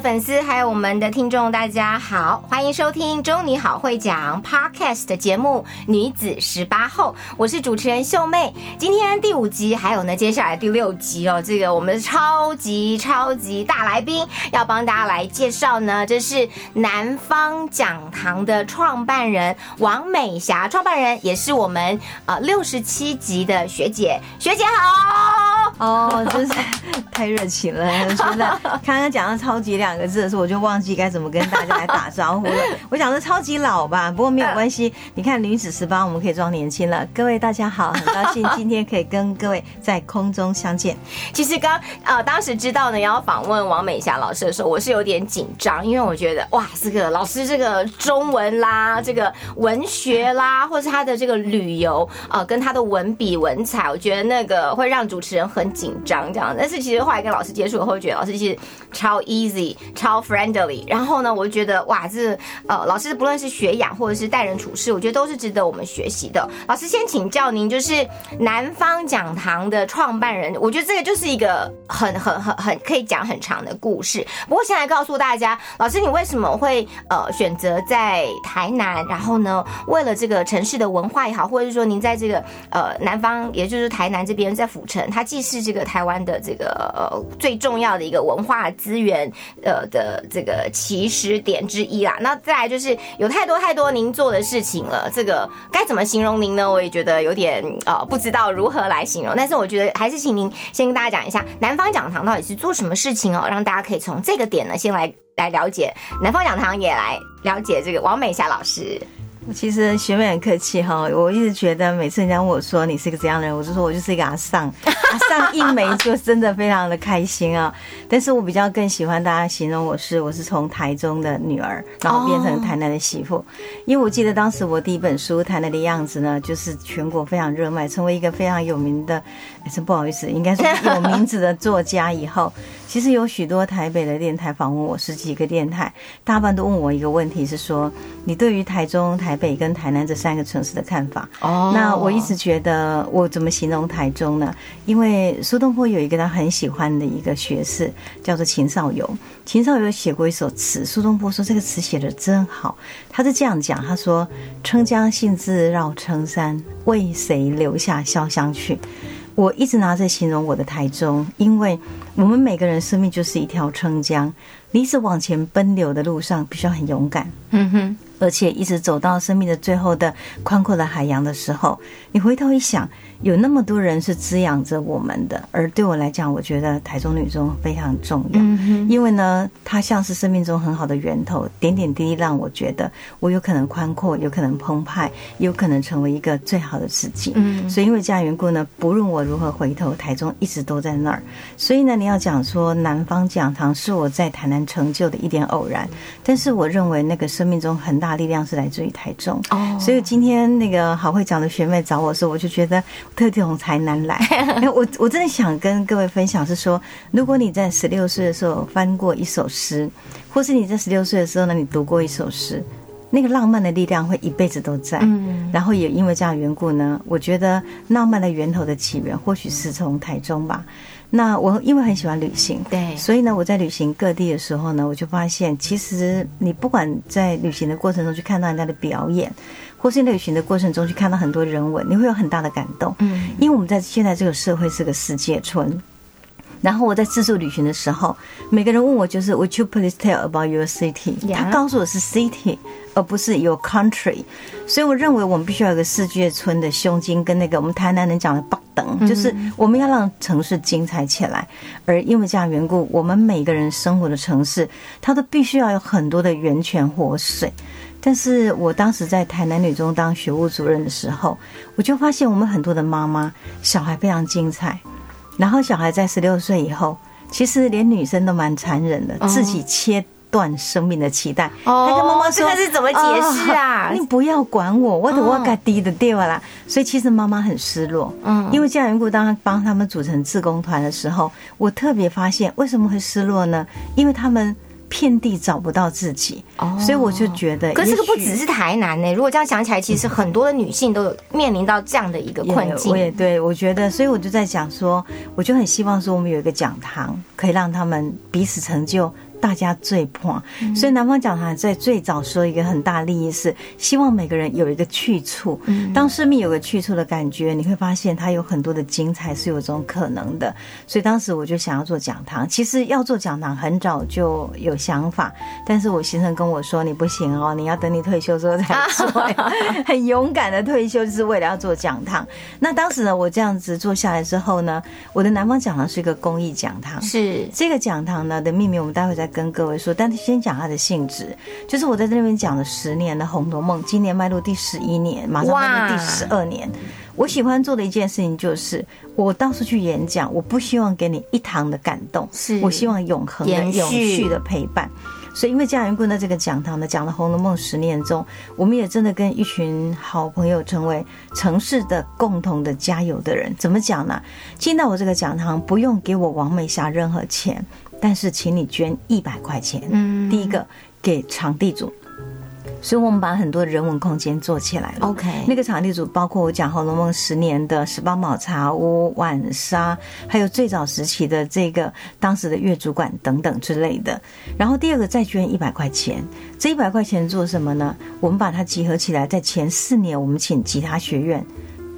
粉丝还有我们的听众，大家好，欢迎收听《中你好会讲》Podcast 的节目《女子十八后》，我是主持人秀妹。今天第五集，还有呢，接下来第六集哦，这个我们超级超级大来宾要帮大家来介绍呢，这是南方讲堂的创办人王美霞，创办人也是我们呃六十七集的学姐，学姐好。哦，真是 太热情了！真的，刚刚讲到“超级”两个字的时候，我就忘记该怎么跟大家来打招呼了。我想说超级老吧，不过没有关系。你看女子十八，我们可以装年轻了。各位大家好，很高兴今天可以跟各位在空中相见。其实刚呃当时知道呢要访问王美霞老师的时候，我是有点紧张，因为我觉得哇，这个老师这个中文啦，这个文学啦，或是他的这个旅游呃，跟他的文笔文采，我觉得那个会让主持人很很紧张这样。但是其实后来跟老师接触，会觉得老师其实超 easy、超 friendly。然后呢，我就觉得哇，这呃老师不论是学养或者是待人处事，我觉得都是值得我们学习的。老师先请教您，就是南方讲堂的创办人，我觉得这个就是一个很很很很可以讲很长的故事。不过先来告诉大家，老师你为什么会呃选择在台南？然后呢，为了这个城市的文化也好，或者是说您在这个呃南方，也就是台南这边，在府城，它既是是这个台湾的这个呃最重要的一个文化资源呃的这个起始点之一啦。那再来就是有太多太多您做的事情了，这个该怎么形容您呢？我也觉得有点呃不知道如何来形容。但是我觉得还是请您先跟大家讲一下南方讲堂到底是做什么事情哦，让大家可以从这个点呢先来来了解南方讲堂，也来了解这个王美霞老师。其实学妹很客气哈，我一直觉得每次人家问我说你是一个怎样的人，我就说我就是一个阿尚，阿尚一枚就真的非常的开心啊。但是我比较更喜欢大家形容我是我是从台中的女儿，然后变成台南的媳妇，因为我记得当时我第一本书《台南的样子》呢，就是全国非常热卖，成为一个非常有名的，真不好意思，应该是有名字的作家以后，其实有许多台北的电台访问我，十几个电台，大半都问我一个问题，是说你对于台中台北跟台南这三个城市的看法。哦那我一直觉得，我怎么形容台中呢？因为苏东坡有一个他很喜欢的一个学士，叫做秦少游。秦少游写过一首词，苏东坡说这个词写的真好。他是这样讲，他说：“称江信自绕城山，为谁留下潇湘去？”我一直拿着形容我的台中，因为我们每个人生命就是一条春江，你一直往前奔流的路上，必须要很勇敢。嗯哼，而且一直走到生命的最后的宽阔的海洋的时候，你回头一想，有那么多人是滋养着我们的。而对我来讲，我觉得台中女中非常重要，因为呢，它像是生命中很好的源头，点点滴滴让我觉得我有可能宽阔，有可能澎湃，有可能成为一个最好的自己。嗯所以因为这样缘故呢，不论我如何回头，台中一直都在那儿。所以呢，你要讲说南方讲堂是我在台南成就的一点偶然，但是我认为那个生命中很大力量是来自于台中。哦所以今天那个好会讲的学妹找我的时候，我就觉得特地从台南来。哎我我真的想跟各位分享是说，如果你在十六岁的时候翻过一首诗，或是你在十六岁的时候呢，你读过一首诗。那个浪漫的力量会一辈子都在，嗯然后也因为这样的缘故呢，我觉得浪漫的源头的起源或许是从台中吧。那我因为很喜欢旅行，对所以呢，我在旅行各地的时候呢，我就发现，其实你不管在旅行的过程中去看到人家的表演，或是旅行的过程中去看到很多人文，你会有很大的感动。嗯因为我们在现在这个社会是个世界村，然后我在自助旅行的时候，每个人问我就是 Would you please tell about your city？Yeah 他告诉我是 city，而不是 your country。所以我认为我们必须要有个世界村的胸襟，跟那个我们台南人讲的八等，就是我们要让城市精彩起来。而因为这样缘故，我们每个人生活的城市，它都必须要有很多的源泉活水。但是我当时在台南女中当学务主任的时候，我就发现我们很多的妈妈小孩非常精彩，然后小孩在十六岁以后，其实连女生都蛮残忍的，自己切断生命的期待。哦他跟妈妈说：“这个是怎么解释啊哦你不要管我，我的我该低的掉啦。”所以其实妈妈很失落。嗯因为这样缘故，当帮他们组成志工团的时候，我特别发现为什么会失落呢？因为他们遍地找不到自己，哦所以我就觉得，哦可是这个不只是台南呢、如果这样想起来，其实很多的女性都有面临到这样的一个困境。也我也对我觉得，所以我就在想说，我就很希望说，我们有一个讲堂，可以让他们彼此成就。大家最怕，所以南方讲堂在最早说一个很大利益是希望每个人有一个去处。当生命有个去处的感觉，你会发现它有很多的精彩是有这种可能的。所以当时我就想要做讲堂。其实要做讲堂很早就有想法，但是我先生跟我说你不行哦，你要等你退休之后再做。很勇敢的退休，就是为了要做讲堂。那当时呢，我这样子做下来之后呢，我的南方讲堂是一个公益讲堂。是这个讲堂呢的秘密，我们待会再跟各位说。但是先讲它的性质，就是我在这边讲了十年的《红楼梦》，今年迈入第十一年，马上迈入第十二年。我喜欢做的一件事情就是，我到处去演讲，我不希望给你一堂的感动，是我希望永恒的、永续的陪伴。所以，因为这样缘故呢，这个讲堂呢讲了《红楼梦》十年中，我们也真的跟一群好朋友成为城市的共同的加油的人。怎么讲呢？进到我这个讲堂，不用给我王美霞任何钱，但是请你捐一百块钱。嗯第一个给场地组，所以我们把很多人文空间做起来了。OK，那个场地组包括我讲《红楼梦》十年的十八卯茶屋、晚沙，还有最早时期的这个当时的月主管等等之类的。然后第二个再捐一百块钱，这一百块钱做什么呢？我们把它集合起来，在前四年我们请吉他学院。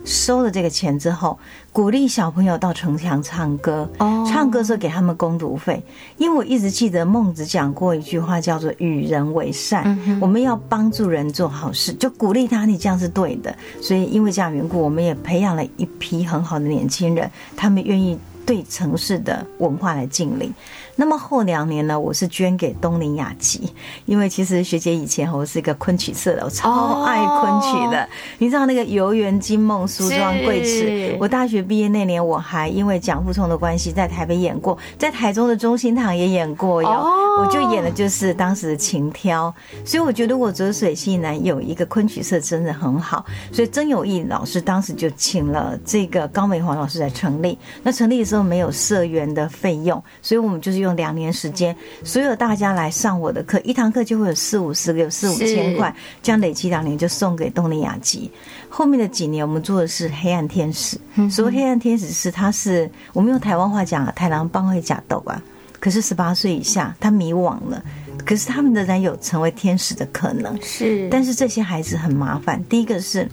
收了这个钱之后，鼓励小朋友到城墙唱歌。哦唱歌的时候给他们攻读费，因为我一直记得孟子讲过一句话，叫做“与人为善”，嗯我们要帮助人做好事，就鼓励他，你这样是对的。所以因为这样缘故，我们也培养了一批很好的年轻人，他们愿意对城市的文化来敬礼。那么后两年呢，我是捐给东林雅集，因为其实学姐以前我是一个昆曲社的，我超爱昆曲的。你知道那个游园惊梦、梳妆贵是齿，我大学毕业那年，我还因为蒋富聪的关系，在台北演过，在台中的中心堂也演过哟。哦我就演的就是当时的情挑，所以我觉得我泽水西南有一个昆曲社真的很好，所以曾有义老师当时就请了这个高美华老师来成立。那成立的时候没有社员的费用，所以我们就是用两年时间，所有大家来上我的课，一堂课就会有四五十个，有四五千块，这样累积两年就送给东林雅集。后面的几年我们做的是黑暗天使，所谓黑暗天使是他是我们用台湾话讲啊，太郎帮会假斗啊。可是十八岁以下，他迷惘了。可是他们仍然有成为天使的可能。是，但是这些孩子很麻烦。第一个是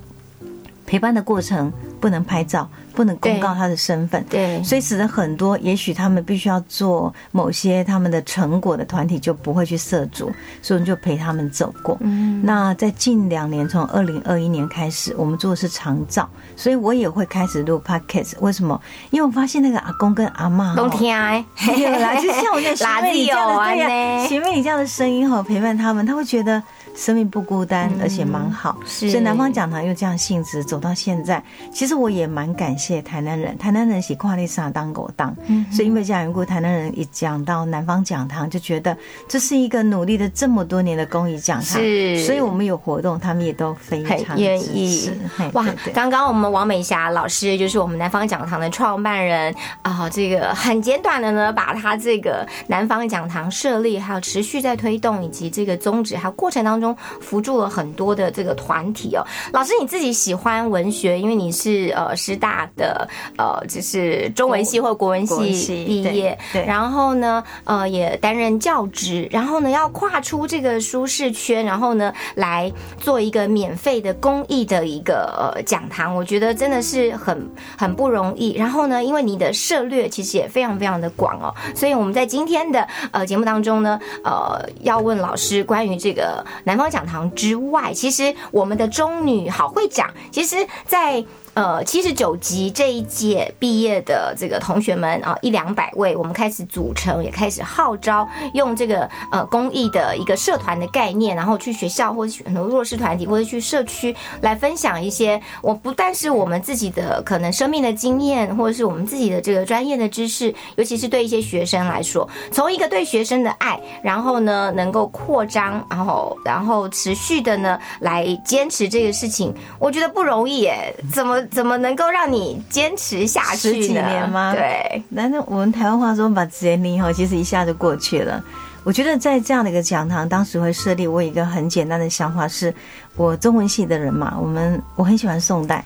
陪伴的过程不能拍照，不能公告他的身份，对所以使得很多也许他们必须要做某些他们的成果的团体就不会去涉足，所以我们就陪他们走过。嗯那在近两年，从二零二一年开始，我们做的是长照，所以我也会开始录 podcast。为什么？因为我发现那个阿公跟阿妈冬天哎，没有啦，就像我在 垃学妹你这样的呀、呢，学妹你这样的声音哈，陪伴他们，他会觉得生命不孤单，而且蛮好。嗯是所以南方讲堂又这样性质走到现在，其实我也蛮感谢台南人，台南人喜跨丽莎当狗当，嗯所以因为这样缘故，台南人一讲到南方讲堂，就觉得这是一个努力了这么多年的公益讲堂，是所以我们有活动，他们也都非常愿意哇！刚刚我们王美霞老师就是我们南方讲堂的创办人啊、这个很简短的呢，把他这个南方讲堂设立，还有持续在推动，以及这个宗旨，还有过程当中中扶助了很多的这个团体哦。老师你自己喜欢文学，因为你是呃师大的呃就是中文系或国文系系毕业，对对然后呢呃也担任教职，然后呢要跨出这个舒适圈，然后呢来做一个免费的公益的一个呃讲堂，我觉得真的是很很不容易。然后呢，因为你的涉略其实也非常非常的广哦，所以我们在今天的呃节目当中呢，呃要问老师关于这个南方讲堂之外，其实我们的中女好会讲，其实在。呃，七十九级这一届毕业的这个同学们啊，一两百位，我们开始组成，也开始号召，用这个呃公益的一个社团的概念，然后去学校或者很多弱势团体，或者去社区来分享一些，我不但是我们自己的可能生命的经验，或者是我们自己的这个专业的知识，尤其是对一些学生来说，从一个对学生的爱，然后呢能够扩张，然后然后持续的呢来坚持这个事情，我觉得不容易耶，怎么怎么能够让你坚持下去呢？十几年吗对，但是我们台湾话说把直接离哈，其实一下就过去了。我觉得在这样的一个讲堂，当时会设立，我有一个很简单的想法是，我中文系的人嘛，我们我很喜欢宋代。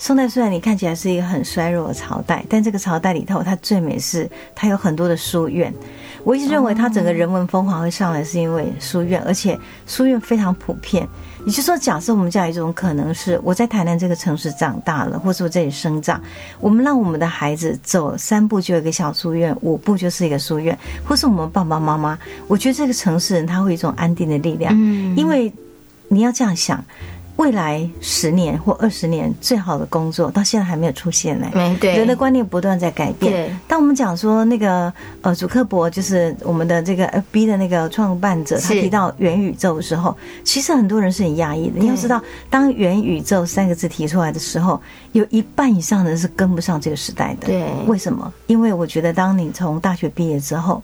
宋代虽然你看起来是一个很衰弱的朝代，但这个朝代里头，它最美是它有很多的书院。我一直认为它整个人文风华会上来，是因为书院，而且书院非常普遍。也就是说，假设我们家有一种可能是，我在台南这个城市长大了，或是我这里生长，我们让我们的孩子走三步就有一个小书院，五步就是一个书院，或是我们爸爸妈妈，我觉得这个城市人他会有一种安定的力量，嗯因为你要这样想。未来十年或二十年最好的工作，到现在还没有出现呢。没对人的观念不断在改变。对当我们讲说那个呃，祖克伯就是我们的这个 FB 的那个创办者，他提到元宇宙的时候，其实很多人是很压抑的。你要知道，当元宇宙三个字提出来的时候，有一半以上的人是跟不上这个时代的。对为什么？因为我觉得，当你从大学毕业之后，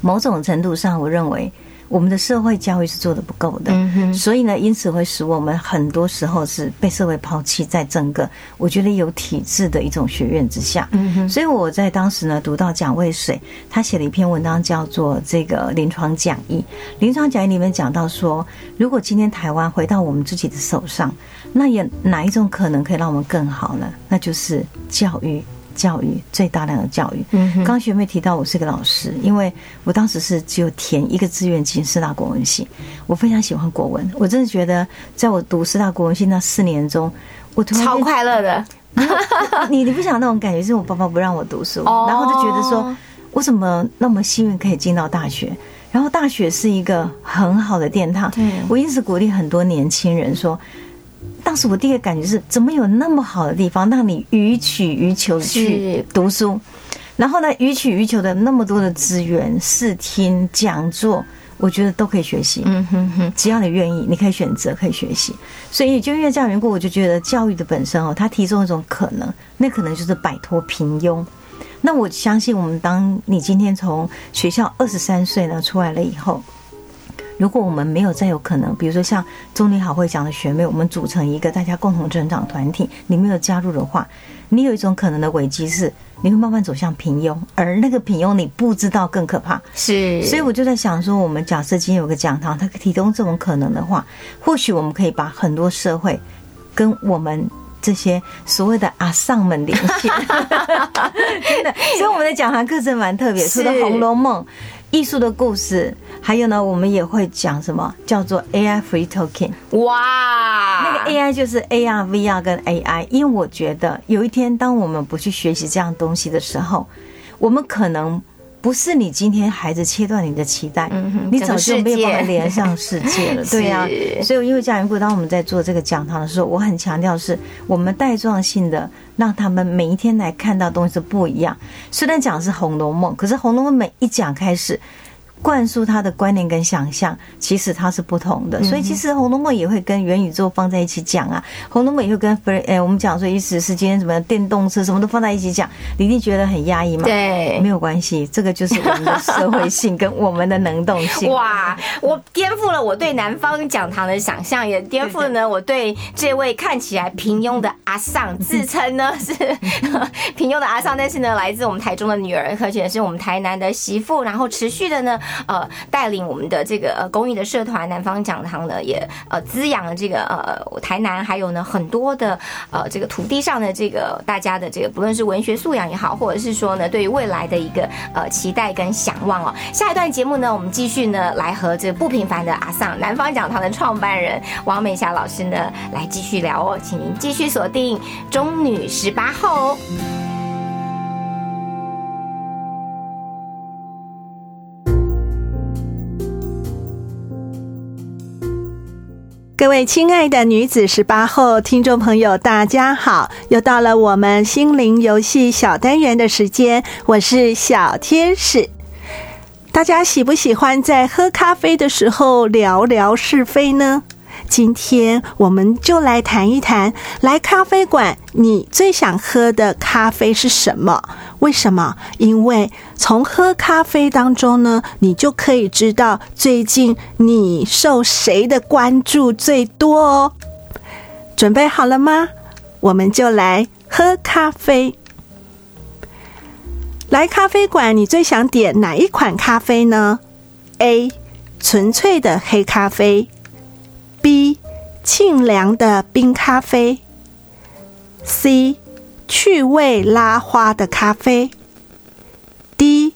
某种程度上，我认为我们的社会教育是做的不够的。嗯所以呢，因此会使我们很多时候是被社会抛弃在整个我觉得有体制的一种学院之下。嗯所以我在当时呢读到蒋渭水，他写了一篇文章叫做《这个临床讲义》。临床讲义里面讲到说，如果今天台湾回到我们自己的手上，那有哪一种可能可以让我们更好呢？那就是教育。教育最大量的教育。嗯哼刚学妹提到我是个老师，因为我当时是只有填一个志愿进师大国文系，我非常喜欢国文，我真的觉得在我读师大国文系那四年中，我突然超快乐的，你 你不想那种感觉，是我爸爸不让我读书，哦然后就觉得说，我怎么那么幸运可以进到大学？然后大学是一个很好的殿堂对，我因此鼓励很多年轻人说。当时我第一个感觉是，怎么有那么好的地方让你予取予求地去读书？然后呢，予取予求的那么多的资源、视听、讲座，我觉得都可以学习。嗯哼哼，只要你愿意，你可以选择，可以学习。所以就因为这样缘故，我就觉得教育的本身哦，它提供一种可能，那可能就是摆脱平庸。那我相信，我们当你今天从学校二十三岁呢出来了以后，如果我们没有再有可能，比如说像中女好会讲的学妹，我们组成一个大家共同成长团体，你没有加入的话，你有一种可能的危机是，你会慢慢走向平庸，而那个平庸你不知道更可怕。是，所以我就在想说，我们假设今天有个讲堂，它提供这种可能的话，或许我们可以把很多社会跟我们这些所谓的阿上们联系，真的。所以我们的讲堂课程蛮特别，除了《红楼梦》。艺术的故事，还有呢，我们也会讲什么叫做 AI free talking。哇，那个 AI 就是 AR、VR 跟 AI，因为我觉得有一天，当我们不去学习这样东西的时候，我们可能不是你今天孩子切断你的期待，嗯你早就没有办法连上世界了，对呀、是所以因为家园部，当我们在做这个讲堂的时候，我很强调是我们带状性的，让他们每一天来看到东西是不一样。虽然讲是《红楼梦》，可是《红楼梦》每一讲开始。灌输他的观念跟想象，其实它是不同的，所以其实《红楼梦》也会跟元宇宙放在一起讲啊，《红楼梦》也会跟 free，哎，我们讲说意思是今天什么电动车什么都放在一起讲，你一定觉得很压抑嘛？对没有关系，这个就是我们的社会性跟我们的能动性。哇！我颠覆了我对南方讲堂的想象，也颠覆了呢我对这位看起来平庸的阿尚，自称呢 是 平庸的阿尚，但是呢来自我们台中的女儿，而且是我们台南的媳妇，然后持续的呢呃带领我们的这个呃公益的社团南方讲堂呢，也呃滋养了这个呃台南还有呢很多的呃这个土地上的这个大家的这个不论是文学素养也好，或者是说呢对于未来的一个呃期待跟想望哦。下一段节目呢，我们继续呢来和这个不平凡的阿桑南方讲堂的创办人王美霞老师呢来继续聊哦，请您继续锁定中女十八后。各位亲爱的女子十八后听众朋友，大家好！又到了我们心灵游戏小单元的时间，我是小天使。大家喜不喜欢在喝咖啡的时候聊聊是非呢？今天我们就来谈一谈，来咖啡馆你最想喝的咖啡是什么？为什么？因为从喝咖啡当中呢，你就可以知道最近你受谁的关注最多哦。准备好了吗？我们就来喝咖啡。来咖啡馆，你最想点哪一款咖啡呢？A. 纯粹的黑咖啡。沁凉的冰咖啡。C. 趣味拉花的咖啡。D.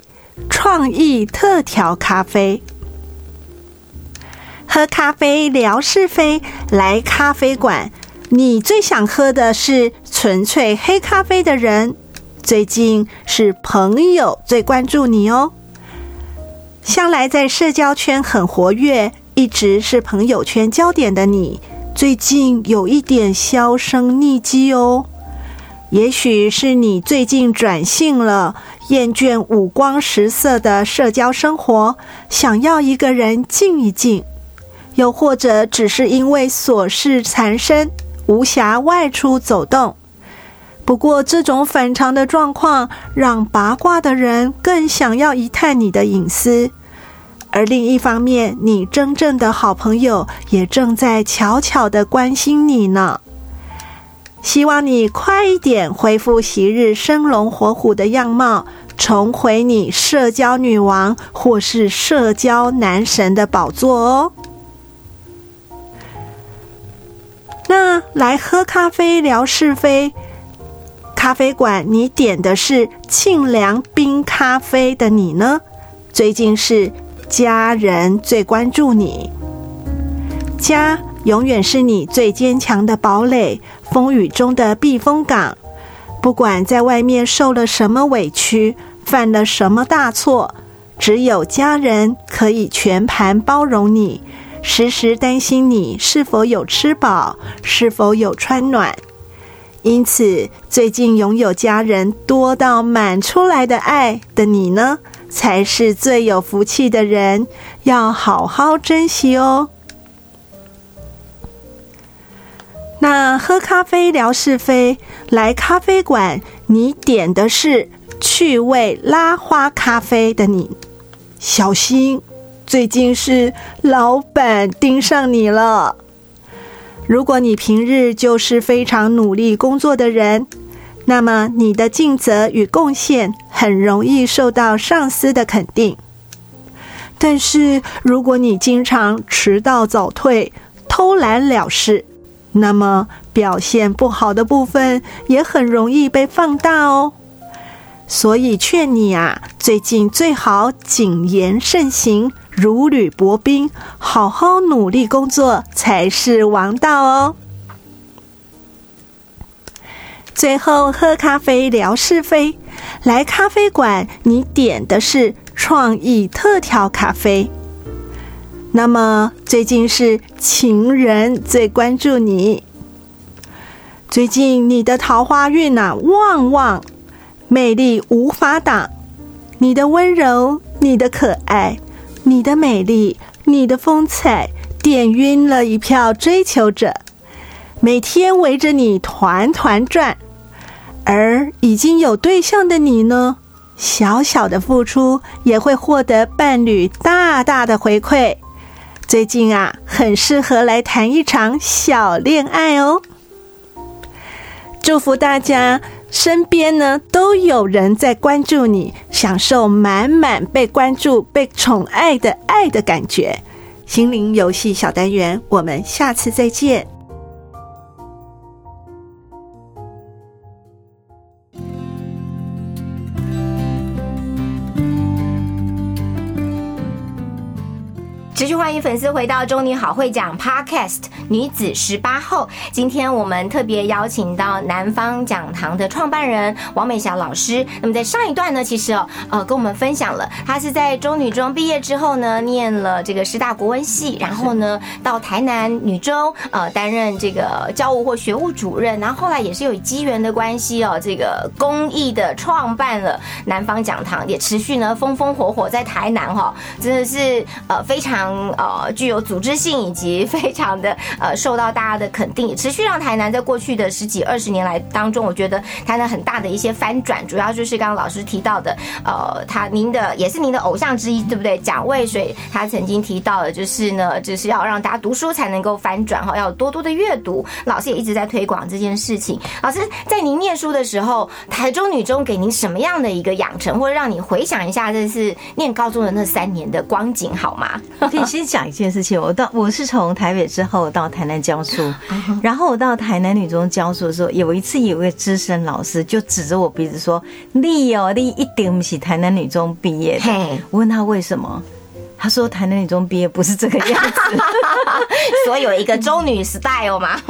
创意特调咖啡。喝咖啡聊是非，来咖啡馆，你最想喝的是纯粹黑咖啡的人，最近是朋友最关注你哦。向来在社交圈很活跃。一直是朋友圈焦点的你，最近有一点销声匿迹哦。也许是你最近转性了，厌倦五光十色的社交生活，想要一个人静一静；又或者只是因为琐事缠身，无暇外出走动。不过，这种反常的状况，让八卦的人更想要一探你的隐私。而另一方面，你真正的好朋友也正在悄悄的关心你呢。希望你快一点恢复昔日生龙活虎的样貌，重回你社交女王或是社交男神的宝座哦。那来喝咖啡聊是非，咖啡馆你点的是沁凉冰咖啡的你呢？最近是。家人最关注你，家永远是你最坚强的堡垒，风雨中的避风港。不管在外面受了什么委屈，犯了什么大错，只有家人可以全盘包容你，时时担心你是否有吃饱，是否有穿暖。因此，最近拥有家人多到满出来的爱的你呢？才是最有福气的人，要好好珍惜哦。那喝咖啡聊是非，来咖啡馆，你点的是趣味拉花咖啡的你，小心，最近是老板盯上你了。如果你平日就是非常努力工作的人。那么你的尽责与贡献很容易受到上司的肯定，但是如果你经常迟到早退、偷懒了事，那么表现不好的部分也很容易被放大哦。所以劝你啊，最近最好谨言慎行，如履薄冰，好好努力工作才是王道哦。最后喝咖啡聊是非，来咖啡馆你点的是创意特调咖啡。那么最近是情人最关注你，最近你的桃花运啊旺旺，魅力无法挡，你的温柔、你的可爱、你的美丽、你的风采，点晕了一票追求者，每天围着你团团转。而已经有对象的你呢？小小的付出也会获得伴侣大大的回馈。最近啊，很适合来谈一场小恋爱哦。祝福大家身边呢都有人在关注你，享受满满被关注、被宠爱的爱的感觉。心灵游戏小单元，我们下次再见。持续欢迎粉丝回到中女好会讲 Podcast 女子十八后。今天我们特别邀请到南方讲堂的创办人王美霞老师。那么在上一段呢，其实哦，呃，跟我们分享了她是在中女中毕业之后呢，念了这个师大国文系，然后呢到台南女中呃担任这个教务或学务主任，然后后来也是有机缘的关系哦，这个公益的创办了南方讲堂，也持续呢风风火火在台南哈、真的是呃非常呃具有组织性以及非常的呃受到大家的肯定，持续让台南在过去的十几二十年来当中，我觉得台南很大的一些翻转，主要就是刚刚老师提到的，呃，他您的也是您的偶像之一，对不对？蒋渭水他曾经提到的，就是呢，就是要让大家读书才能够翻转哈，要多多的阅读。老师也一直在推广这件事情。老师在您念书的时候，台中女中给您什么样的一个养成，或者让你回想一下，这是念高中的那三年的光景好吗？可以 先讲一件事情，我到我是从台北之后到台南教书，然后我到台南女中教书的时候，有一次有一个资深老师就指着我鼻子说：“你哦，你一定不是台南女中毕业的。”我问他为什么，他说台南女中毕业不是这个样子。所以有一个中女 style 嘛。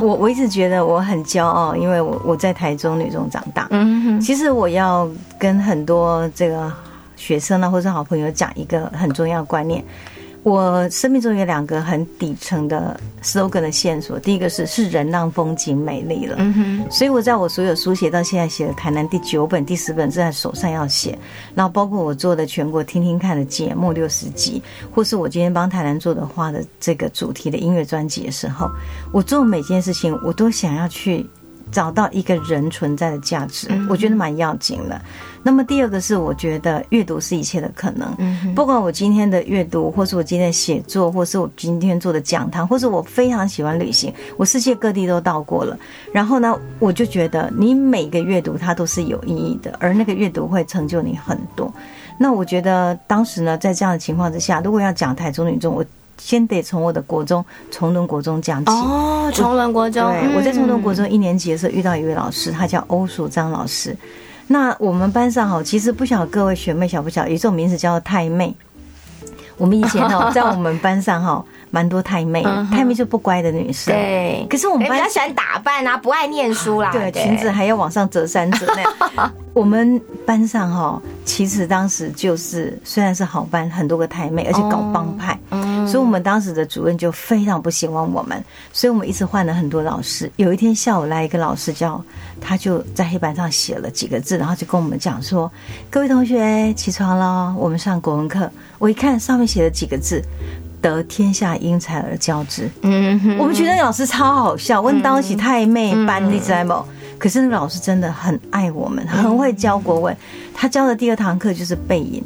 我我一直觉得我很骄傲，因为我我在台中女中长大。嗯哼，其实我要跟很多这个学生呢，或者好朋友讲一个很重要的观念。我生命中有两个很底层的 slogan 的线索，第一个是是人让风景美丽了，嗯哼，所以我在我所有书写到现在写的台南第九本、第十本正在手上要写，然后包括我做的全国听听看的节目六十集，或是我今天帮台南做的花的这个主题的音乐专辑的时候，我做每件事情我都想要去找到一个人存在的价值，我觉得蛮要紧的。那么第二个是，我觉得阅读是一切的可能。不管我今天的阅读，或是我今天的写作，或是我今天做的讲堂，或是我非常喜欢旅行，我世界各地都到过了。然后呢，我就觉得你每个阅读它都是有意义的，而那个阅读会成就你很多。那我觉得当时呢，在这样的情况之下，如果要讲台中女中，我先得从我的国中崇伦国中讲起。哦，崇伦国中，对，我在崇伦国嗯中一年级的时候遇到一位老师，他叫欧淑章老师。那我们班上哈，其实不晓得各位学妹晓不晓，有一种名字叫做太妹。我们以前哈，在我们班上哈，蛮多太妹太妹就不乖的女生。对，可是我们班比较喜欢打扮啊，不爱念书啦，对，裙子还要往上折三折那样。我们班上哈，其实当时就是虽然是好班，很多个太妹，而且搞帮派，嗯所以我们当时的主任就非常不喜欢我们，所以我们一直换了很多老师。有一天下午来一个老师叫，他就在黑板上写了几个字，然后就跟我们讲说：“各位同学起床了，我们上国文课。”我一看上面写了几个字。得天下英才而教之，嗯哼，我们觉得那个老师超好笑，问当起太妹班，你知道吗？可是那个老师真的很爱我们，很会教国文。他教的第二堂课就是背影。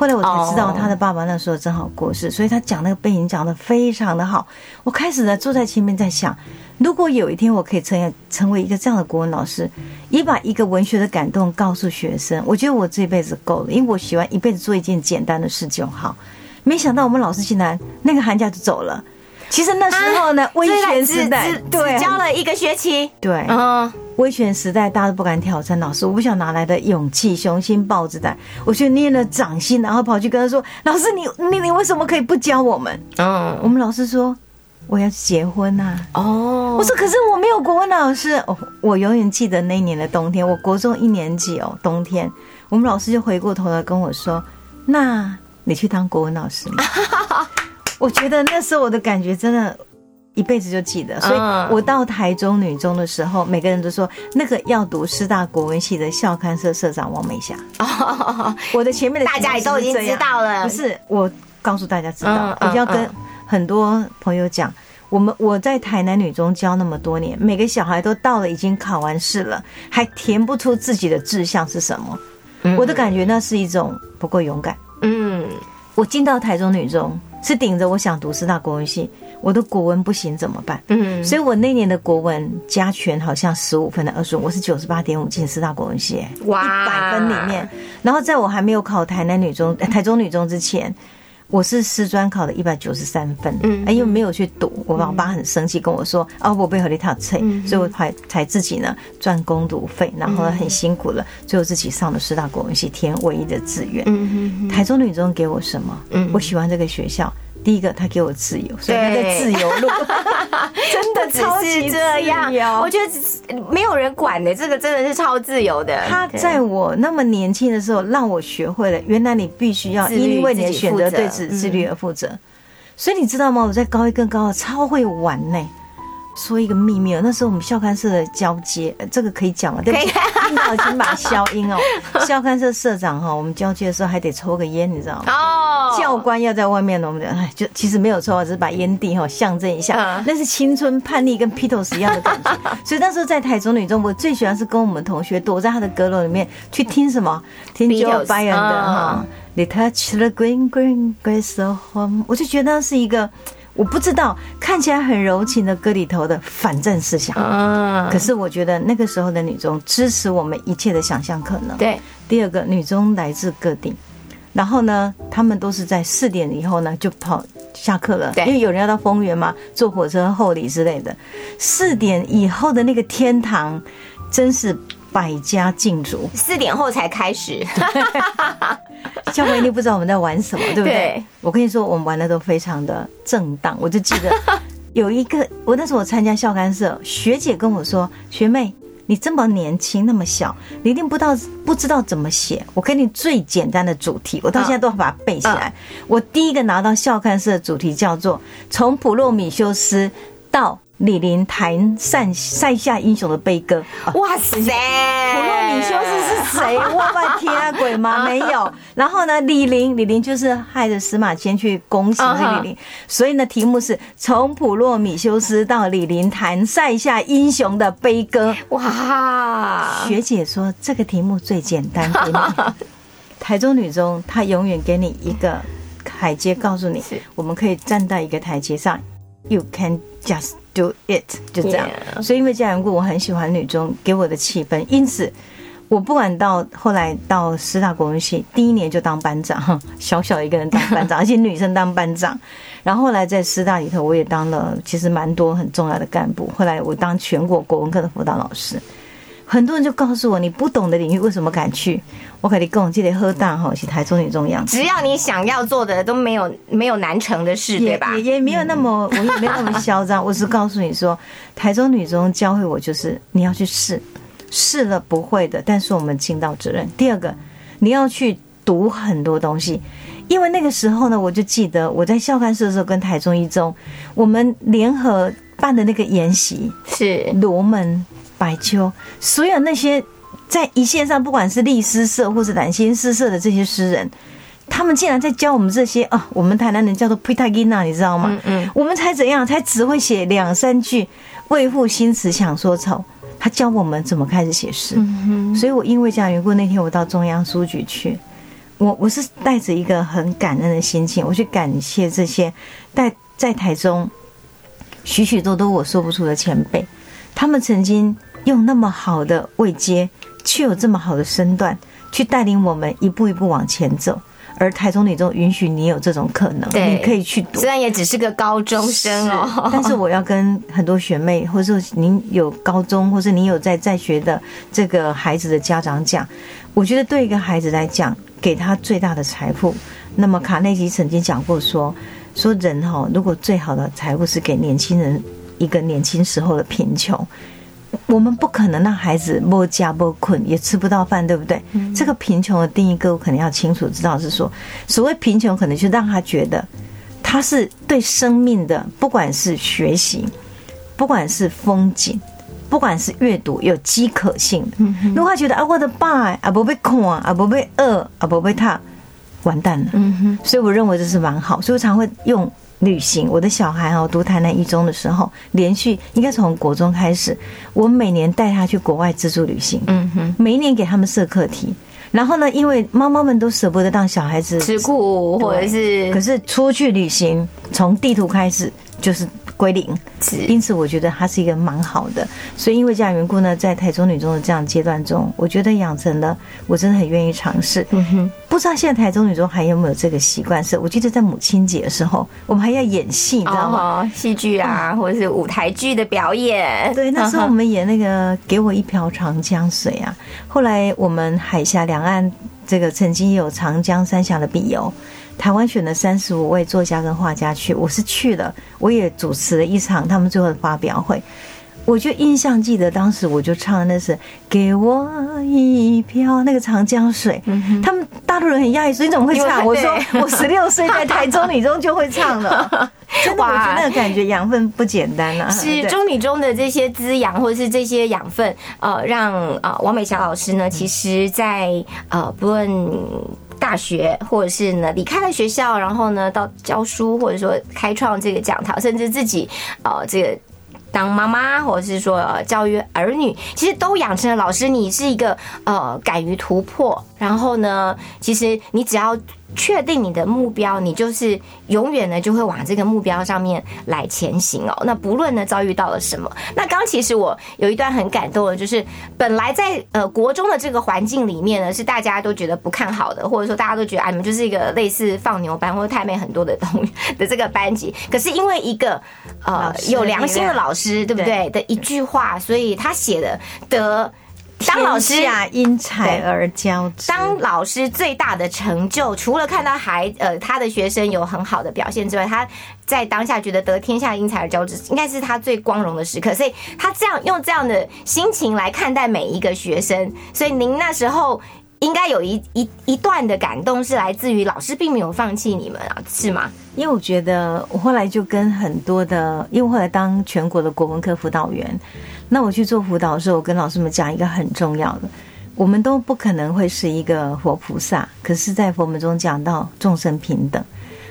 后来我才知道，他的爸爸那时候正好过世，所以他讲那个背影讲的非常的好。我开始呢坐在前面在想，如果有一天我可以成成为一个这样的国文老师，也把一个文学的感动告诉学生，我觉得我这辈子够了，因为我喜欢一辈子做一件简单的事就好。没想到我们老师竟然那个寒假就走了。其实那时候呢，威权时代，对，教了一个学期，对，嗯，威权时代大家都不敢挑战老师，我不晓得哪来的勇气、雄心豹子胆，我就捏了掌心，然后跑去跟他说：“老师，你你你为什么可以不教我们？”嗯，我们老师说：“我要结婚呐、哦，我说：“可是我没有国文老师。哦”我永远记得那一年的冬天，我国中一年级哦，冬天，我们老师就回过头来跟我说：“那你去当国文老师吗？” 我觉得那时候我的感觉真的。一辈子就记得，所以嗯。我到台中女中的时候，每个人都说那个要读师大国文系的校刊社社长王美霞。我的前面的大家也都已经知道了。不是我告诉大家知道。嗯，我就要跟嗯很多朋友讲，我们我在台南女中教那么多年，每个小孩都到了已经考完试了，还填不出自己的志向是什么，我的感觉那是一种不够勇敢。嗯，我进到台中女中，是顶着我想读师大国文系，我的国文不行怎么办？嗯，所以我那年的国文加权好像十五分的二十五，我是九十八点五进四大国文系，哇一百分里面。然后在我还没有考台南女中、呃台中女中之前，我是师专考了一百九十三分，嗯嗯，因为没有去读，我老爸很生气跟我说，啊，我被和你讨菜，嗯所以我才才自己呢赚攻读费，然后呢很辛苦了，最后自己上了师大国文系，填唯一的志愿。嗯台中女中给我什么？嗯我喜欢这个学校。第一个，他给我自由，所以他在自由路，真的只超级是这样我觉得没有人管的，这个真的是超自由的。他在我那么年轻的时候，让我学会了，原来你必须要因为你的选择对自自律而负责。所以你知道吗？我在高一跟高二超会玩呢、说一个秘密哦，那时候我们校刊社的交接，呃这个可以讲吗？对不起，听到请把它消音哦。校刊社社长哈，我们交接的时候还得抽个烟，你知道吗？哦，教官要在外面呢，我们就其实没有抽啊，只是把烟蒂哈象征一下嗯，那是青春叛逆跟披头士一样的感觉。所以那时候在台中女中，我最喜欢是跟我们同学躲在他的阁楼里面去听什么，听 Beatles，Joe Biden 的嗯哈，They touch the green green grass of home，我就觉得那是一个我不知道看起来很柔情的歌里头的反正思想。嗯，可是我觉得那个时候的女中支持我们一切的想象可能。对，第二个，女中来自各地，然后呢，他们都是在四点以后呢就跑下课了，对因为有人要到丰原嘛，坐火车后里之类的。四点以后的那个天堂，真是百家竞逐。四点后才开始，教官一定不知道我们在玩什么，对不对？对我跟你说，我们玩的都非常的正当。我就记得有一个，我那时候我参加校刊社，学姐跟我说：“学妹，你这么年轻，那么小，你一定不知道不知道怎么写。我给你最简单的主题，我到现在都要把它背下来。我第一个拿到校刊社的主题叫做“从普罗米修斯到李林弹塞塞下英雄的悲歌”。哇塞！普罗米修斯是谁？我的天啊，鬼吗？没有。然后呢，李林，李林就是害着司马迁去攻行的李林。所以呢，题目是从普罗米修斯到李林弹塞下英雄的悲歌。哇，学姐说这个题目最简单，给你。台中女中，她永远给你一个台阶，告诉你是，我们可以站在一个台阶上，You can just do it，就这样。所以因为这样缘故，我很喜欢女中给我的气氛，因此。我不管到后来到师大国文系，第一年就当班长，小小一个人当班长，而且女生当班长。然后后来在师大里头，我也当了其实蛮多很重要的干部。后来我当全国国文课的辅导老师，很多人就告诉我，你不懂的领域为什么敢去？我跟你讲，这里喝大哈是台中女中央。只要你想要做的都没有没有难成的事，对吧？也也也没有那么，我也没有那么嚣张。我是告诉你说，台中女中教会我就是你要去试，试了不会的，但是我们尽到责任。第二个，你要去读很多东西，因为那个时候呢，我就记得我在校刊社的时候跟台中一中，我们联合办的那个研习，是罗门、百秋，所有那些在一线上，不管是立诗社或是蓝心诗社的这些诗人，他们竟然在教我们这些啊，我们台南人叫做 p i t a g i n a 你知道吗？嗯嗯。我们才怎样，才只会写两三句“为赋新词强说愁”，他教我们怎么开始写诗。所以我因为这样缘故，那天我到中央书局去，我我是带着一个很感恩的心情，我去感谢这些在在台中许许多多我说不出的前辈，他们曾经用那么好的位阶，却有这么好的身段，去带领我们一步一步往前走。而台中女中允许你有这种可能，对你可以去读虽。然也只是个高中生哦，但是我要跟很多学妹，或者说您有高中，或是您有在在学的这个孩子的家长讲，我觉得对一个孩子来讲，给他最大的财富。那么卡内基曾经讲过说，说人哈、如果最好的财富是给年轻人一个年轻时候的贫穷。我们不可能让孩子摸家摸困，也吃不到饭，对不对？这个贫穷的定义，各位可能要清楚知道，是说所谓贫穷，可能就让他觉得他是对生命的，不管是学习，不管是风景，不管是阅读，有饥渴性的。如果他觉得啊，我的爸啊不被困啊不被饿啊不被他，完蛋了。嗯哼，所以我认为这是蛮好，所以我常会用旅行。我的小孩哦，读台南一中的时候，连续应该从国中开始，我每年带他去国外自助旅行，嗯哼，每一年给他们设课题，然后呢，因为妈妈们都舍不得让小孩子吃苦或者是可是出去旅行，从地图开始就是归零，是因此我觉得它是一个蛮好的。所以因为这样缘故呢，在台中女中的这样阶段中，我觉得养成了我真的很愿意尝试。嗯哼，不知道现在台中女中还有没有这个习惯？是我记得在母亲节的时候，我们还要演戏，你知道吗？哦，戏剧啊，或者是舞台剧的表演。对，那时候我们演那个《给我一瓢长江水》啊。后来我们海峡两岸这个曾经有长江三峡的笔游，台湾选了三十五位作家跟画家去，我是去了，我也主持了一场他们最后的发表会。我就印象记得，当时我就唱的那是“给我一瓢那个长江水”，他们大陆人很讶异说：“你怎么会唱？”我说：“我 十六岁在台中女中就会唱了。”真的，我觉得那个感觉养分不简单啊！是中女中的这些滋养，或者是这些养分，呃，让呃王美霞老师呢，其实在呃不论大学，或者是呢离开了学校，然后呢到教书，或者说开创这个讲堂，甚至自己呃这个。当妈妈，或者是说呃教育儿女，其实都养成了老师。你是一个呃敢于突破，然后呢，其实你只要确定你的目标，你就是永远呢就会往这个目标上面来前行哦。那不论呢遭遇到了什么，那刚其实我有一段很感动的，就是本来在呃国中的这个环境里面呢，是大家都觉得不看好的，或者说大家都觉得啊你们就是一个类似放牛班或者太妹很多的东 的这个班级，可是因为一个呃有良心的老师。对不对对的一句话，所以他写的得当老师啊因材而教之。当老师最大的成就，除了看到孩呃他的学生有很好的表现之外，他在当下觉得得天下因材而教之，应该是他最光荣的时刻。所以他这样用这样的心情来看待每一个学生。所以您那时候应该有一一一段的感动，是来自于老师并没有放弃你们啊，是吗？因为我觉得我后来就跟很多的，因为我后来当全国的国文科辅导员，那我去做辅导的时候，我跟老师们讲一个很重要的，我们都不可能会是一个活菩萨，可是，在佛门中讲到众生平等。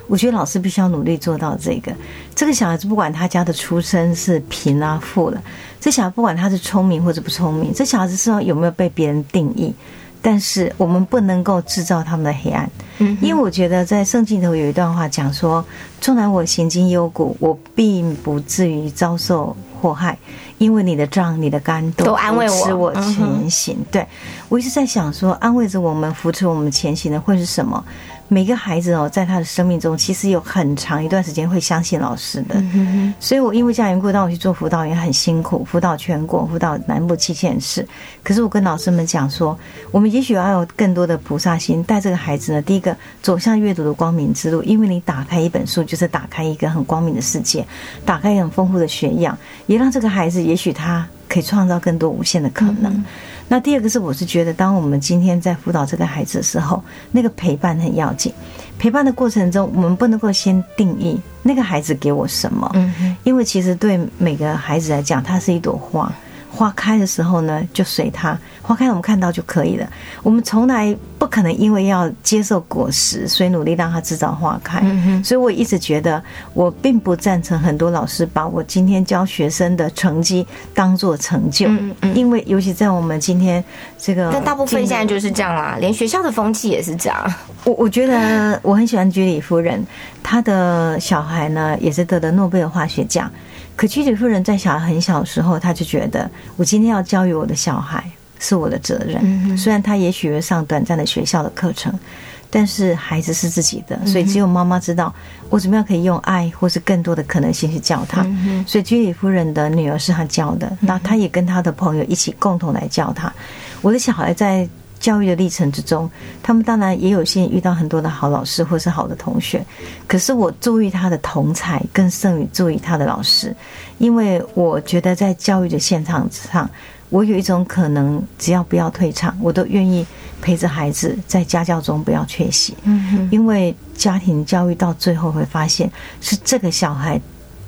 我觉得老师必须要努力做到这个。这个小孩子不管他家的出身是贫啊富了，这小孩不管他是聪明或者不聪明，这小孩子身上有没有被别人定义，但是我们不能够制造他们的黑暗。嗯因为我觉得在圣经里头有一段话讲说：“纵然我行经幽谷，我并不至于遭受祸害，因为你的杖、你的竿都安慰我前行。对我一直在想说，安慰着我们、扶持我们前行的会是什么？每个孩子哦，在他的生命中，其实有很长一段时间会相信老师的。所以我因为这样缘故，当我去做辅导也很辛苦，辅导全国，辅导南部七县市。可是我跟老师们讲说，我们也许要有更多的菩萨心，带这个孩子呢，第一个走向阅读的光明之路，因为你打开一本书，就是打开一个很光明的世界，打开很丰富的学养，也让这个孩子，也许他可以创造更多无限的可能。那第二个是，我是觉得，当我们今天在辅导这个孩子的时候，那个陪伴很要紧。陪伴的过程中，我们不能够先定义那个孩子给我什么，嗯因为其实对每个孩子来讲，他是一朵花，花开的时候呢，就随它，花开我们看到就可以了。我们从来不可能因为要接受果实，所以努力让它制造花开。所以我一直觉得，我并不赞成很多老师把我今天教学生的成绩当做成就，嗯嗯因为尤其在我们今天这个，但大部分现在就是这样啦，连学校的风气也是这样。我我觉得我很喜欢居里夫人，她的小孩呢也是得了诺贝尔化学奖。可居里夫人在小孩很小的时候，她就觉得我今天要教育我的小孩是我的责任。虽然他也许会上短暂的学校的课程，但是孩子是自己的，所以只有妈妈知道我怎么样可以用爱或是更多的可能性去教他。所以居里夫人的女儿是她教的，那她也跟她的朋友一起共同来教他。我的小孩在。教育的历程之中，他们当然也有幸遇到很多的好老师或是好的同学，可是我注意他的同才更胜于注意他的老师，因为我觉得在教育的现场上，我有一种可能，只要不要退场，我都愿意陪着孩子在家教中不要缺席，因为家庭教育到最后会发现是这个小孩。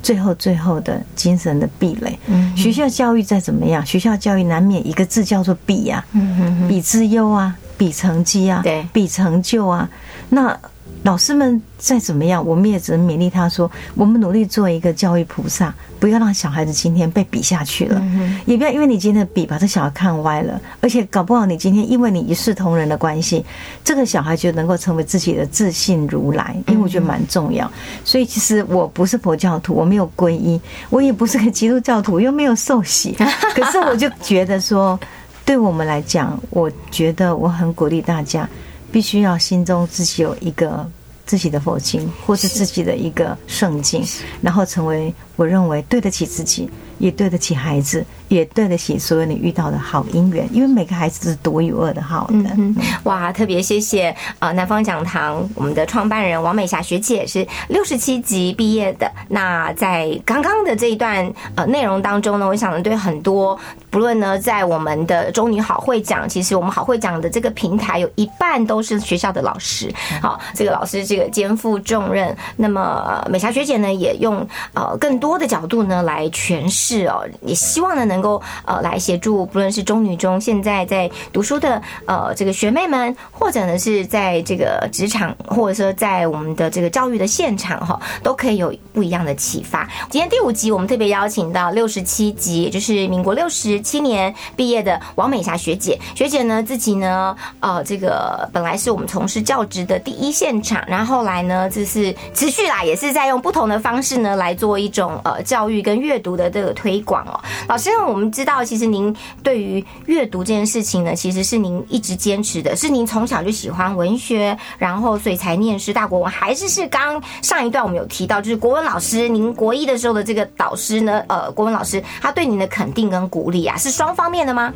最后，最后的精神的壁垒。嗯学校教育再怎么样，学校教育难免一个字叫做比呀、嗯比之优啊，比成绩啊，对比成就啊。那老师们再怎么样，我们也只能勉励他说：我们努力做一个教育菩萨，不要让小孩子今天被比下去了，也不要因为你今天的比把这小孩看歪了，而且搞不好你今天因为你一视同仁的关系，这个小孩就能够成为自己的自信如来，因为我觉得蛮重要。所以其实我不是佛教徒，我没有皈依，我也不是个基督教徒，又没有受洗，可是我就觉得说，对我们来讲，我觉得我很鼓励大家。必须要心中自己有一个自己的佛经，或是自己的一个圣经，然后成为我认为对得起自己，也对得起孩子。也对得起所有你遇到的好姻缘，因为每个孩子是独一无二的好的。嗯哇，特别谢谢呃南方讲堂我们的创办人王美霞学姐是六十七级毕业的。那在刚刚的这一段呃内容当中呢，我想对很多不论呢在我们的中女好会讲，其实我们好会讲的这个平台有一半都是学校的老师。好，这个老师这个肩负重任。那么美霞学姐呢也用呃更多的角度呢来诠释哦，也希望呢能。能够呃来协助，不论是中女中现在在读书的呃这个学妹们，或者呢是在这个职场，或者说在我们的这个教育的现场哈，都可以有不一样的启发。今天第五集我们特别邀请到六十七级，也就是民国六十七年毕业的王美霞学姐。学姐呢自己呢呃这个本来是我们从事教职的第一现场，然后后来呢就是持续啦，也是在用不同的方式呢来做一种呃教育跟阅读的这个推广哦。老师。我我们知道，其实您对于阅读这件事情呢，其实是您一直坚持的，是您从小就喜欢文学，然后所以才念师大国文，还是是刚上一段我们有提到，就是国文老师，您国一的时候的这个导师呢，呃，国文老师他对您的肯定跟鼓励啊，是双方面的吗？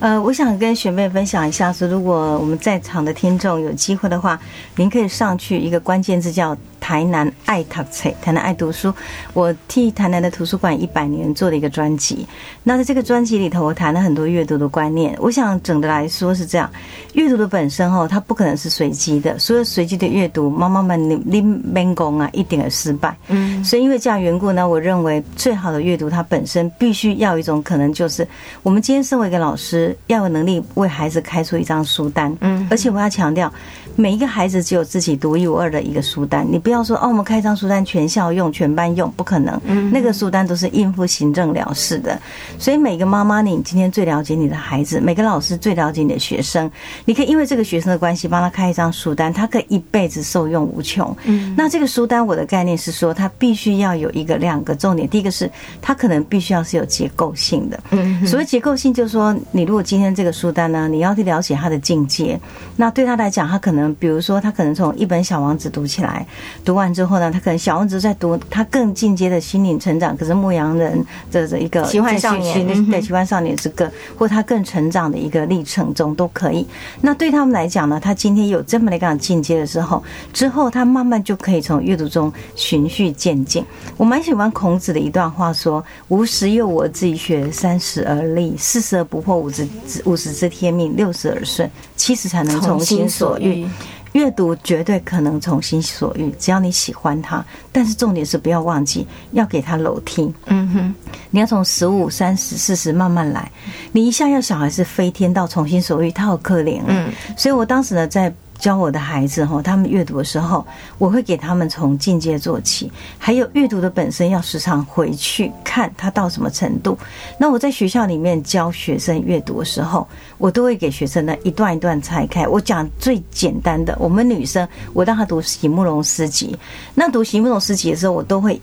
呃，我想跟学妹分享一下，说如果我们在场的听众有机会的话，您可以上去一个关键字叫。台南爱读书，台南爱读书。我替台南的图书馆一百年做了一个专辑。那在这个专辑里头，我谈了很多阅读的观念。我想整的来说是这样：阅读的本身哦，它不可能是随机的。所有随机的阅读，妈妈们你你没功啊，一定失败。嗯。所以因为这样缘故呢，我认为最好的阅读，它本身必须要有一种可能，就是我们今天身为一个老师，要有能力为孩子开出一张书单。嗯。而且我要强调。每一个孩子只有自己独一无二的一个书单，你不要说哦，我们开张书单全校用、全班用，不可能。那个书单都是应付行政了事的。所以每个妈妈，你今天最了解你的孩子；每个老师最了解你的学生。你可以因为这个学生的关系，帮他开一张书单，他可以一辈子受用无穷。那这个书单，我的概念是说，它必须要有一个两个重点。第一个是，它可能必须要是有结构性的。所谓结构性，就是说，你如果今天这个书单呢，你要去了解他的境界，那对他来讲，他可能。比如说，他可能从一本《小王子》读起来，读完之后呢，他可能《小王子》在读他更进阶的心灵成长。可是《牧羊人》的这一个奇幻少年，对奇幻少年这个，或他更成长的一个历程中都可以。那对他们来讲呢，他今天有这么一个进阶的时候，之后他慢慢就可以从阅读中循序渐进。我蛮喜欢孔子的一段话，说：“吾十有我自己学，三十而立，四十而不惑，五十五十知天命，六十而顺，七十才能从心所欲。”阅读绝对可能从心所欲，只要你喜欢它。但是重点是不要忘记要给他楼梯。嗯哼，你要从十五、三十、四十慢慢来。你一下要小孩子飞天到从心所欲，他好可怜。嗯，所以我当时呢在。教我的孩子哈，他们阅读的时候，我会给他们从进阶做起，还有阅读的本身要时常回去看他到什么程度。那我在学校里面教学生阅读的时候，我都会给学生呢一段一段拆开。我讲最简单的，我们女生，我让她读席慕容诗集。那读席慕容诗集的时候，我都会。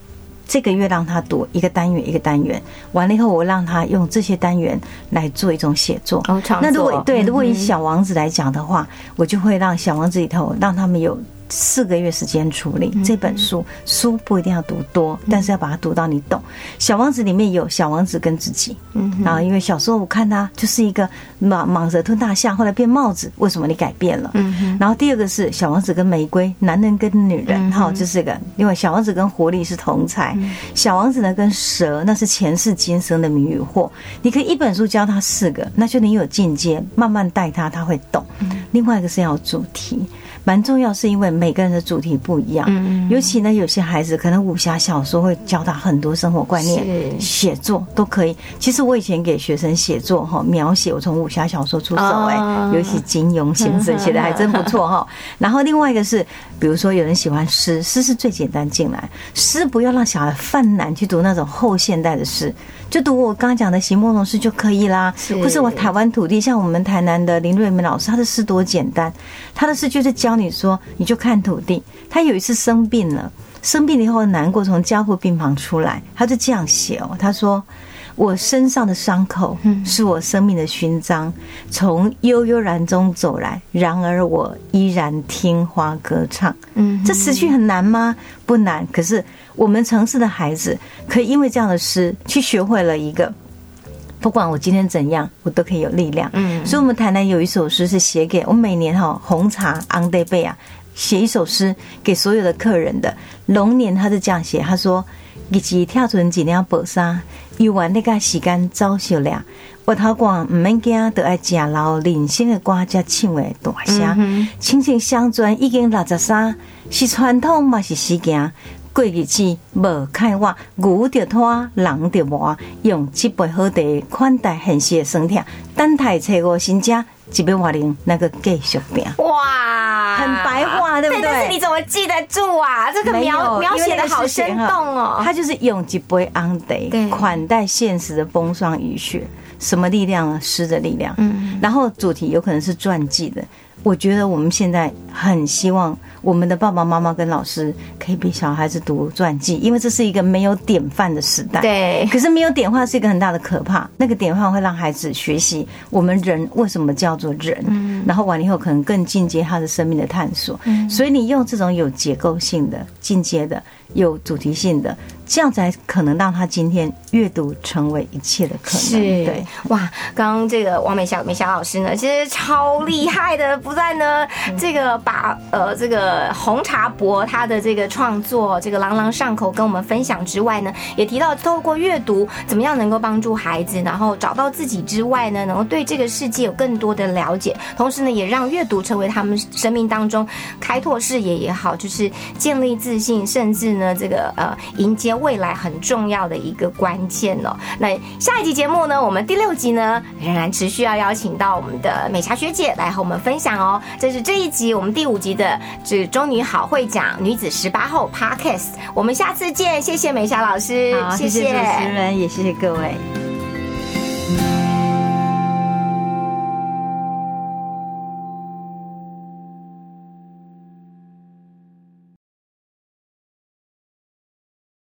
这个月让他读一个单元一个单元，完了以后我让他用这些单元来做一种写作。那如果对，如果以小王子来讲的话，我就会让小王子里头让他们有。四个月时间处理这本书，书不一定要读多，但是要把它读到你懂。小王子里面有小王子跟自己，嗯，然后因为小时候我看他就是一个蟒蟒蛇吞大象，后来变帽子，为什么你改变了？嗯然后第二个是小王子跟玫瑰，男人跟女人，哈，就是个。因为小王子跟狐狸是同才，小王子呢跟蛇那是前世今生的迷与惑。你可以一本书教他四个，那就你有进阶，慢慢带他，他会懂。另外一个是要主题。蛮重要，是因为每个人的主题不一样。嗯尤其呢，有些孩子可能武侠小说会教他很多生活观念，是写作都可以。其实我以前给学生写作哈，描写我从武侠小说出手，哎、哦尤其金庸先生写的还真不错哈。然后另外一个是，比如说有人喜欢诗，诗是最简单进来，诗不要让小孩犯难去读那种后现代的诗，就读我刚刚讲的席慕容诗就可以啦。是或是我台湾土地，像我们台南的林瑞明老师，他的诗多简单，他的诗就是教你说，你就看土地。他有一次生病了，生病了以后很难过，从加护病房出来，他就这样写哦，他说。我身上的伤口是我生命的勋章，从悠悠然中走来，然而我依然听花歌唱。嗯这词句很难吗？不难。可是我们城市的孩子，可以因为这样的诗，去学会了一个，不管我今天怎样，我都可以有力量。嗯所以，我们台南有一首诗是写给我每年哈红茶昂德贝啊，写一首诗给所有的客人的。龙年他是这样写，他说：“以及跳存几辆薄纱，游玩那个时间早熟了。我头讲唔免惊，都爱食老人生的歌才唱的大声。亲情相传已经六十三，是传统嘛是时行。”过日子无开话，牛着拖，人着磨，用一杯好茶款待现实的酸甜。等待找我新家，一杯瓦林那个继续拼。哇，很白话对不对但是你怎么记得住啊？这个描描写的好生动哦。他就是用几杯昂对得款待现实的风霜雨雪，什么力量呢？诗的力量。嗯，然后主题有可能是传记的。我觉得我们现在很希望我们的爸爸妈妈跟老师可以给小孩子读传记，因为这是一个没有典范的时代。对可是没有典范是一个很大的可怕，那个典范会让孩子学习我们人为什么叫做人，嗯然后完了以后可能更进阶他的生命的探索。嗯所以你用这种有结构性的、进阶的、有主题性的，这样才可能让他今天阅读成为一切的可能。是对，哇，刚刚这个王美霞美霞老师呢，其实超厉害的，不但呢这个把呃这个红茶博他的这个创作这个朗朗上口跟我们分享之外呢，也提到透过阅读怎么样能够帮助孩子，然后找到自己之外呢，能够对这个世界有更多的了解，同时呢也让阅读成为他们生命当中开拓视野也好，就是建立自信，甚至呢这个呃迎接未来很重要的一个关键哦。那下一集节目呢，我们第六集呢仍然持续要邀请到我们的美茶学姐来和我们分享哦。这是这一集我们第五集的这个中女好会讲女子十八后 Podcast，我们下次见，谢谢美霞老师，谢谢主持人，也谢谢各位。